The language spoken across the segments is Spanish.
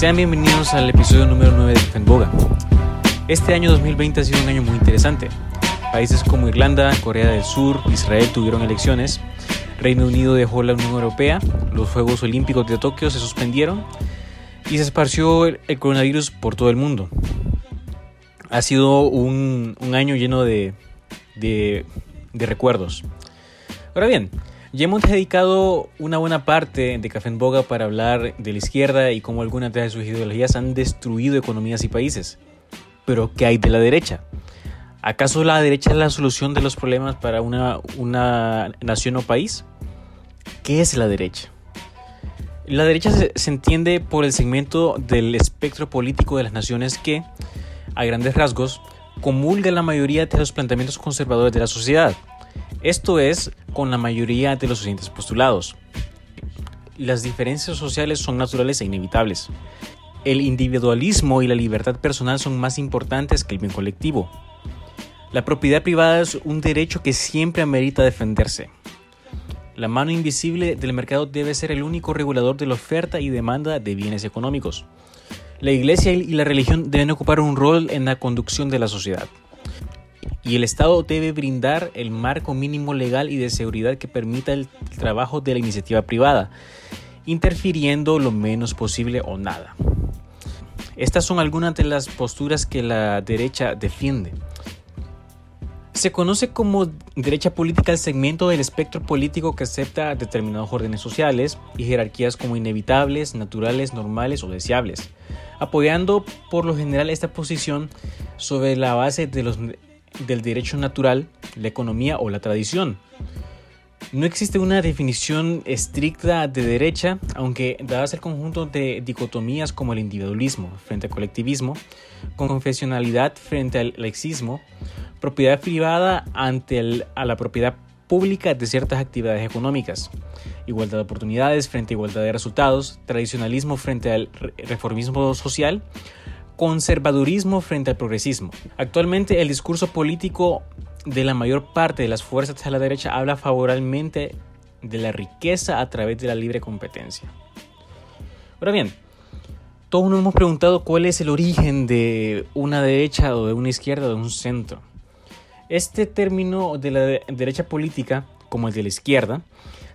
Sean bienvenidos al episodio número 9 de Fenboga. Este año 2020 ha sido un año muy interesante. Países como Irlanda, Corea del Sur, Israel tuvieron elecciones, Reino Unido dejó la Unión Europea, los Juegos Olímpicos de Tokio se suspendieron y se esparció el coronavirus por todo el mundo. Ha sido un, año lleno de, de, recuerdos. Ahora bien, ya hemos dedicado una buena parte de Café en Boga para hablar de la izquierda y cómo algunas de sus ideologías han destruido economías y países. Pero, ¿qué hay de la derecha? ¿Acaso la derecha es la solución de los problemas para una, una nación o país? ¿Qué es la derecha? La derecha se, se, entiende por el segmento del espectro político de las naciones que, a grandes rasgos, comulga la mayoría de los planteamientos conservadores de la sociedad. Esto es, con la mayoría de los siguientes postulados. Las diferencias sociales son naturales e inevitables. El individualismo y la libertad personal son más importantes que el bien colectivo. La propiedad privada es un derecho que siempre amerita defenderse. La mano invisible del mercado debe ser el único regulador de la oferta y demanda de bienes económicos. La iglesia y la religión deben ocupar un rol en la conducción de la sociedad y el Estado debe brindar el marco mínimo legal y de seguridad que permita el trabajo de la iniciativa privada, interfiriendo lo menos posible o nada. Estas son algunas de las posturas que la derecha defiende. Se conoce como derecha política el segmento del espectro político que acepta determinados órdenes sociales y jerarquías como inevitables, naturales, normales o deseables, apoyando por lo general esta posición sobre la base de los del derecho natural, la economía o la tradición. No existe una definición estricta de derecha, aunque dadas el conjunto de dicotomías como el individualismo frente al colectivismo, confesionalidad frente al lexismo, propiedad privada ante a la propiedad pública de ciertas actividades económicas, igualdad de oportunidades frente a igualdad de resultados, tradicionalismo frente al reformismo social, conservadurismo frente al progresismo. Actualmente el discurso político de la mayor parte de las fuerzas de la derecha habla favorablemente de la riqueza a través de la libre competencia. Ahora bien, todos nos hemos preguntado cuál es el origen de una derecha o de una izquierda o de un centro. Este término de la derecha política, como el de la izquierda,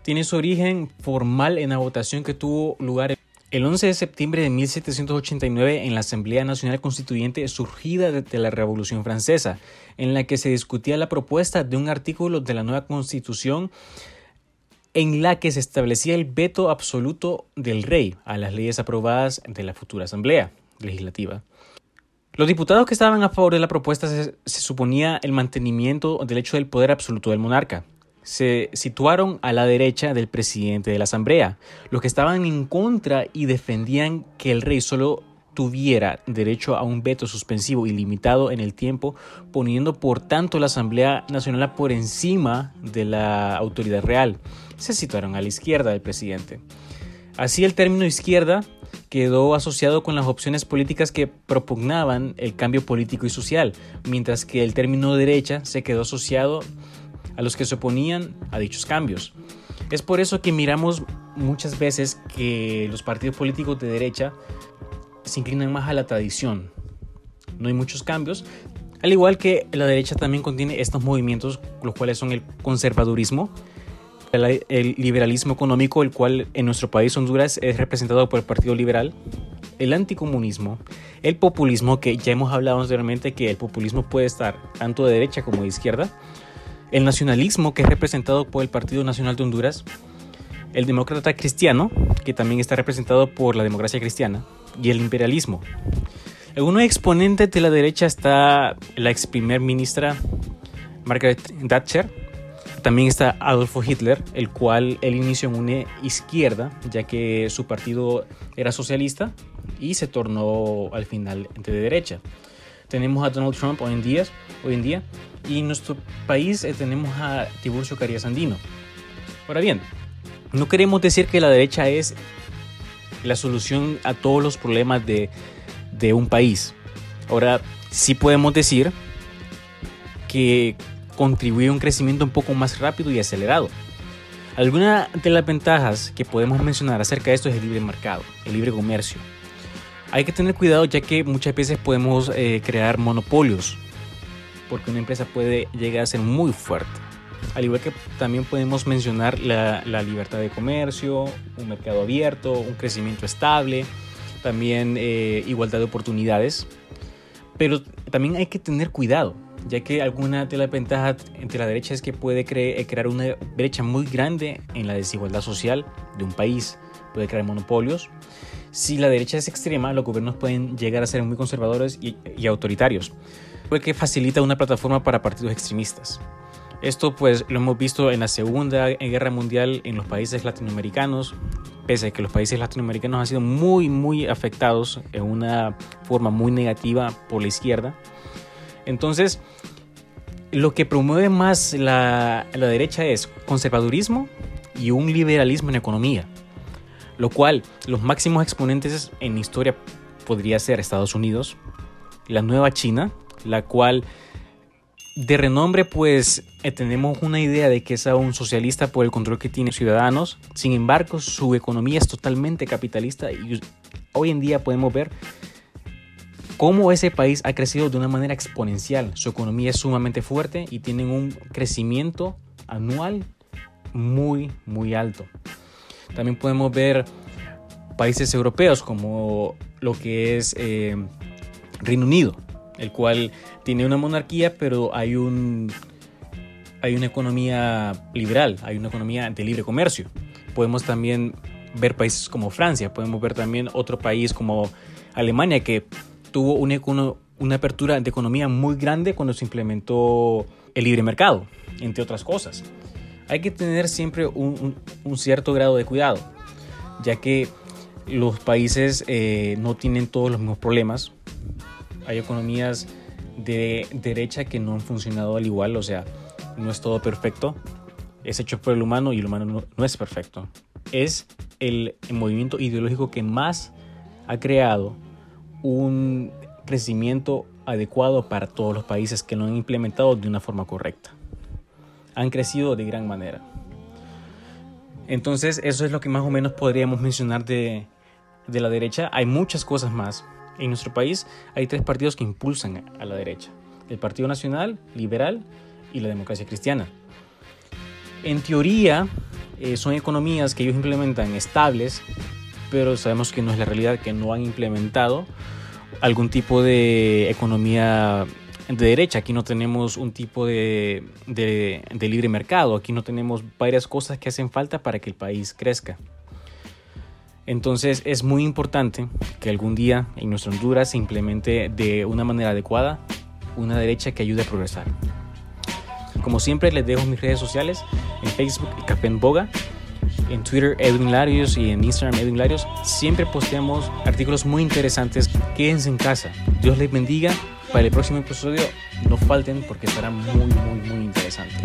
tiene su origen formal en la votación que tuvo lugar el 11 de septiembre de 1789 en la Asamblea Nacional Constituyente surgida de la Revolución Francesa, en la que se discutía la propuesta de un artículo de la nueva Constitución en la que se establecía el veto absoluto del rey a las leyes aprobadas de la futura Asamblea Legislativa. Los diputados que estaban a favor de la propuesta se, se suponía el mantenimiento del hecho del poder absoluto del monarca, se situaron a la derecha del presidente de la Asamblea, los que estaban en contra y defendían que el rey solo tuviera derecho a un veto suspensivo ilimitado en el tiempo, poniendo por tanto la Asamblea Nacional por encima de la autoridad real. Se situaron a la izquierda del presidente. Así el término izquierda quedó asociado con las opciones políticas que propugnaban el cambio político y social, mientras que el término derecha se quedó asociado a los que se oponían a dichos cambios. Es por eso que miramos muchas veces que los partidos políticos de derecha se inclinan más a la tradición. No hay muchos cambios, al igual que la derecha también contiene estos movimientos, los cuales son el conservadurismo, el, liberalismo económico, el cual en nuestro país Honduras es representado por el Partido Liberal, el anticomunismo, el populismo, que ya hemos hablado anteriormente que el populismo puede estar tanto de derecha como de izquierda, el nacionalismo, que es representado por el Partido Nacional de Honduras, el demócrata cristiano, que también está representado por la democracia cristiana, y el imperialismo. Algunos exponentes de la derecha está la ex primer ministra Margaret Thatcher, también está Adolfo Hitler, el cual él inició en una izquierda, ya que su partido era socialista y se tornó al final de derecha. Tenemos a Donald Trump hoy en día, hoy en día y en nuestro país eh, tenemos a Tiburcio Carías Andino. Ahora bien, no queremos decir que la derecha es la solución a todos los problemas de, de un país. Ahora, sí podemos decir que contribuye a un crecimiento un poco más rápido y acelerado. Alguna de las ventajas que podemos mencionar acerca de esto es el libre mercado, el libre comercio. Hay que tener cuidado ya que muchas veces podemos eh, crear monopolios, porque una empresa puede llegar a ser muy fuerte. Al igual que también podemos mencionar la, libertad de comercio, un mercado abierto, un crecimiento estable, también eh, igualdad de oportunidades. Pero también hay que tener cuidado, ya que alguna de las ventajas entre la derecha es que puede eh, crear una brecha muy grande en la desigualdad social de un país, puede crear monopolios. Si la derecha es extrema, los gobiernos pueden llegar a ser muy conservadores y, y autoritarios, porque facilita una plataforma para partidos extremistas. Esto pues lo hemos visto en la Segunda Guerra Mundial en los países latinoamericanos, pese a que los países latinoamericanos han sido muy muy afectados en una forma muy negativa por la izquierda. Entonces, lo que promueve más la, la derecha es conservadurismo y un liberalismo en economía, lo cual los máximos exponentes en historia podría ser Estados Unidos, la nueva China, la cual de renombre, pues eh, tenemos una idea de que es un socialista por el control que tiene ciudadanos. Sin embargo, su economía es totalmente capitalista y hoy en día podemos ver cómo ese país ha crecido de una manera exponencial. Su economía es sumamente fuerte y tienen un crecimiento anual muy, muy alto. También podemos ver países europeos como lo que es eh, Reino Unido el cual tiene una monarquía, pero hay un hay una economía liberal, hay una economía de libre comercio. Podemos también ver países como Francia, podemos ver también otro país como Alemania que tuvo una, una apertura de economía muy grande cuando se implementó el libre mercado, entre otras cosas. Hay que tener siempre un, cierto grado de cuidado, ya que los países eh, no tienen todos los mismos problemas hay economías de derecha que no han funcionado al igual, o sea, no es todo perfecto. Es hecho por el humano y el humano no, es perfecto. Es el, movimiento ideológico que más ha creado un crecimiento adecuado para todos los países que lo han implementado de una forma correcta. Han crecido de gran manera. Entonces, eso es lo que más o menos podríamos mencionar de, de la derecha. Hay muchas cosas más, en nuestro país hay tres partidos que impulsan a la derecha. El Partido Nacional, Liberal y la Democracia Cristiana. En teoría eh, son economías que ellos implementan estables, pero sabemos que no es la realidad, que no han implementado algún tipo de economía de derecha. Aquí no tenemos un tipo de, de, libre mercado, aquí no tenemos varias cosas que hacen falta para que el país crezca. Entonces es muy importante que algún día en nuestra Honduras se implemente de una manera adecuada una derecha que ayude a progresar. Como siempre les dejo mis redes sociales, en Facebook el Café en Boga, en Twitter Edwin Larios y en Instagram Edwin Larios. Siempre posteamos artículos muy interesantes. Quédense en casa. Dios les bendiga. Para el próximo episodio no falten porque estará muy, muy, muy interesante.